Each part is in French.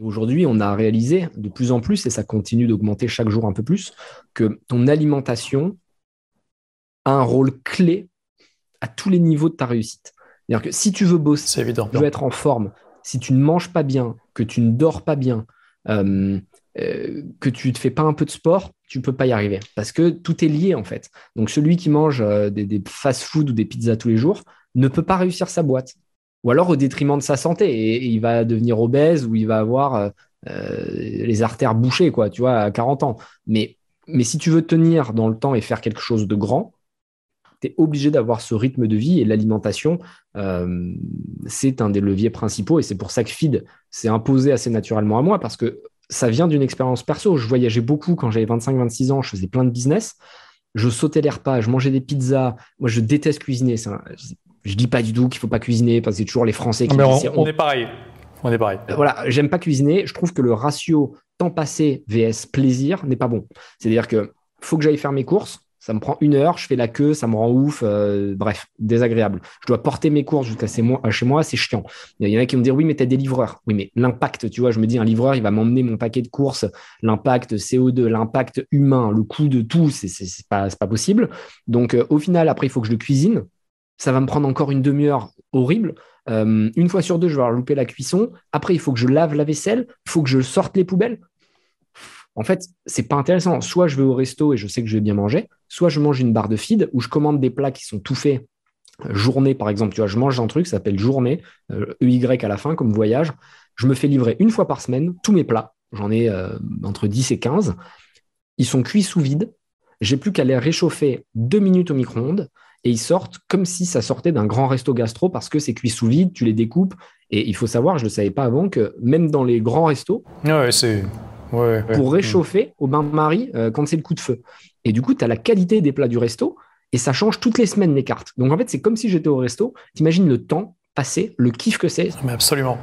Aujourd'hui, on a réalisé de plus en plus, et ça continue d'augmenter chaque jour un peu plus, que ton alimentation a un rôle clé à tous les niveaux de ta réussite. C'est-à-dire que si tu veux bosser, évident. tu veux être en forme, si tu ne manges pas bien, que tu ne dors pas bien, euh, euh, que tu ne fais pas un peu de sport, tu ne peux pas y arriver. Parce que tout est lié en fait. Donc celui qui mange euh, des, des fast-food ou des pizzas tous les jours ne peut pas réussir sa boîte ou alors au détriment de sa santé. Et, il va devenir obèse ou il va avoir euh, euh, les artères bouchées, quoi, tu vois, à 40 ans. Mais, mais si tu veux tenir dans le temps et faire quelque chose de grand, tu es obligé d'avoir ce rythme de vie et l'alimentation, euh, c'est un des leviers principaux. Et c'est pour ça que Feed s'est imposé assez naturellement à moi parce que ça vient d'une expérience perso. Je voyageais beaucoup quand j'avais 25-26 ans, je faisais plein de business. Je sautais les repas, je mangeais des pizzas. Moi, je déteste cuisiner. Je dis pas du tout qu'il faut pas cuisiner parce que c'est toujours les Français qui. disent, on, est pareil. On est pareil. Euh, voilà, j'aime pas cuisiner. Je trouve que le ratio temps passé vs plaisir n'est pas bon. C'est-à-dire que faut que j'aille faire mes courses. Ça me prend une heure, je fais la queue, ça me rend ouf, euh, bref, désagréable. Je dois porter mes courses jusqu'à chez moi, c'est chiant. Il y en a qui me dire oui, mais tu as des livreurs. Oui, mais l'impact, tu vois, je me dis un livreur, il va m'emmener mon paquet de courses, l'impact CO2, l'impact humain, le coût de tout, c'est pas, pas possible. Donc euh, au final, après, il faut que je le cuisine ça va me prendre encore une demi-heure horrible. Euh, une fois sur deux, je vais avoir la cuisson. Après, il faut que je lave la vaisselle. Il faut que je sorte les poubelles. En fait, c'est pas intéressant. Soit je vais au resto et je sais que je vais bien manger, soit je mange une barre de feed où je commande des plats qui sont tout faits. Journée, par exemple, tu vois, je mange un truc, ça s'appelle journée, EY euh, à la fin, comme voyage. Je me fais livrer une fois par semaine tous mes plats. J'en ai euh, entre 10 et 15. Ils sont cuits sous vide. J'ai plus qu'à les réchauffer deux minutes au micro-ondes et ils sortent comme si ça sortait d'un grand resto gastro parce que c'est cuit sous vide, tu les découpes. Et il faut savoir, je ne le savais pas avant, que même dans les grands restos, c'est... pour réchauffer au bain-marie euh, quand c'est le coup de feu. Et du coup, tu as la qualité des plats du resto et ça change toutes les semaines les cartes. Donc en fait, c'est comme si j'étais au resto. T'imagines le temps passé, le kiff que c'est. Mais absolument.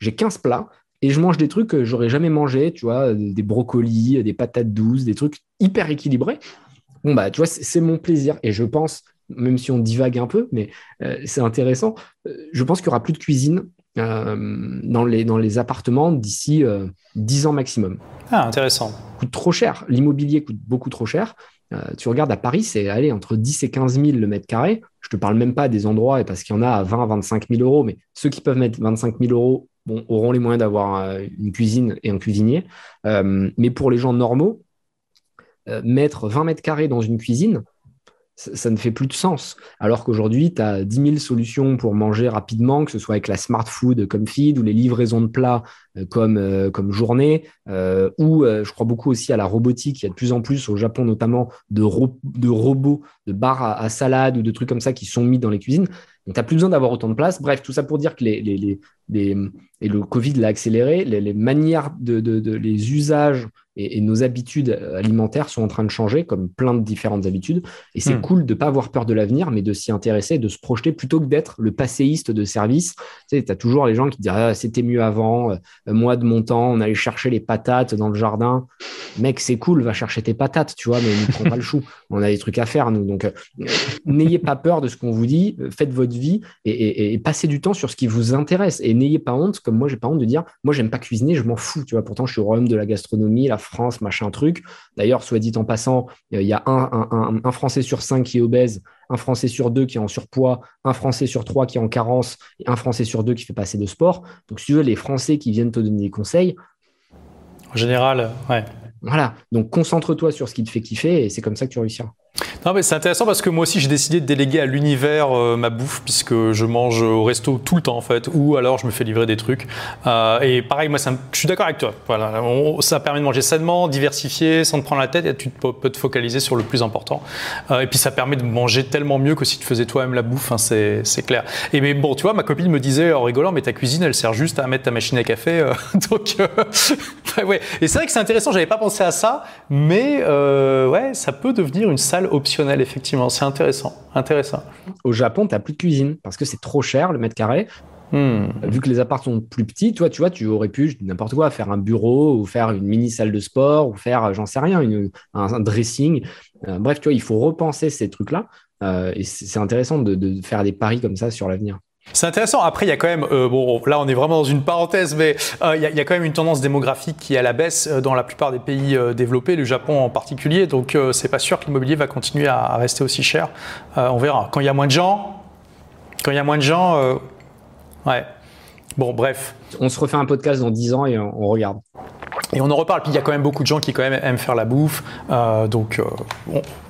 J'ai 15 plats et je mange des trucs que j'aurais jamais mangé, tu vois, des brocolis, des patates douces, des trucs hyper équilibrés. Bon, bah, tu vois, c'est mon plaisir. Et je pense même si on divague un peu, mais euh, c'est intéressant. Euh, je pense qu'il n'y aura plus de cuisine euh, dans, les, dans les appartements d'ici 10 ans maximum. Ah, intéressant. Ça coûte trop cher. L'immobilier coûte beaucoup trop cher. tu regardes à Paris, c'est aller entre 10 et 15 000 le mètre carré. Je ne te parle même pas des endroits parce qu'il y en a à 20 25 000 euros, mais ceux qui peuvent mettre 25 000 euros bon, auront les moyens d'avoir une cuisine et un cuisinier. mais pour les gens normaux, mettre 20 mètres carrés dans une cuisine, ça, ne fait plus de sens. Alors qu'aujourd'hui, tu as 10 000 solutions pour manger rapidement, que ce soit avec la smart food comme feed ou les livraisons de plats euh, comme, euh, comme journée, euh, ou je crois beaucoup aussi à la robotique. Il y a de plus en plus au Japon notamment de, de robots, de barres à, salade ou de trucs comme ça qui sont mis dans les cuisines. Donc, tu n'as plus besoin d'avoir autant de place. Bref, tout ça pour dire que les, les, les, et le Covid l'a accéléré, les, manières de, de, de, les usages et, nos habitudes alimentaires sont en train de changer, comme plein de différentes habitudes. Et c'est hmm. cool de ne pas avoir peur de l'avenir, mais de s'y intéresser, de se projeter plutôt que d'être le passéiste de service. Tu sais, as toujours les gens qui disent ah, c'était mieux avant, euh, moi de mon temps, on allait chercher les patates dans le jardin. Mec, c'est cool, va chercher tes patates, tu vois, mais ne prends pas le chou. On a des trucs à faire, nous. Donc, euh, n'ayez pas peur de ce qu'on vous dit, faites votre vie et, et, passez du temps sur ce qui vous intéresse. Et n'ayez pas honte, comme moi, j'ai pas honte de dire moi, j'aime pas cuisiner, je m'en fous, tu vois. Pourtant, je suis au royaume de la gastronomie, la France, machin truc. D'ailleurs, soit dit en passant, euh, il y a un, Français sur cinq qui est obèse, un Français sur deux qui est en surpoids, un Français sur trois qui est en carence et un Français sur deux qui fait passer de sport. Donc, si tu veux, les Français qui viennent te donner des conseils. En général, ouais. Voilà. Donc, concentre-toi sur ce qui te fait kiffer et c'est comme ça que tu réussiras. Non, mais c'est intéressant parce que moi aussi, j'ai décidé de déléguer à l'univers euh, ma bouffe, puisque je mange au resto tout le temps, en fait, ou alors je me fais livrer des trucs. Euh, et pareil, moi, ça je suis d'accord avec toi. Voilà, ça permet de manger sainement, diversifier, sans te prendre la tête, et tu peux, te focaliser sur le plus important. Euh, et puis, ça permet de manger tellement mieux que si tu faisais toi-même la bouffe, hein, c'est clair. Et mais bon, tu vois, ma copine me disait en rigolant, mais ta cuisine, elle sert juste à mettre ta machine à café. donc, ouais. Et c'est vrai que c'est intéressant, j'avais pas pensé à ça, mais ouais, ça peut devenir une salle optionnel, effectivement. C'est intéressant. intéressant. Au Japon, tu n'as plus de cuisine parce que c'est trop cher le mètre carré. Hmm. Vu que les apparts sont plus petits, toi, tu vois, tu aurais pu, n'importe quoi, faire un bureau ou faire une mini salle de sport ou faire, j'en sais rien, un, dressing. Euh, bref, tu vois, il faut repenser ces trucs-là. Euh, et c'est intéressant de, faire des paris comme ça sur l'avenir. C'est intéressant. Après, il y a quand même, euh, bon, là, on est vraiment dans une parenthèse, mais euh, il, y a, quand même une tendance démographique qui est à la baisse euh, dans la plupart des pays développés, le Japon en particulier. Donc, c'est pas sûr que l'immobilier va continuer à, rester aussi cher. on verra. Quand il y a moins de gens, quand il y a moins de gens, ouais. Bon, bref. On se refait un podcast dans 10 ans et on, regarde. Et on en reparle. Puis il y a quand même beaucoup de gens qui quand même aiment faire la bouffe. donc, bon,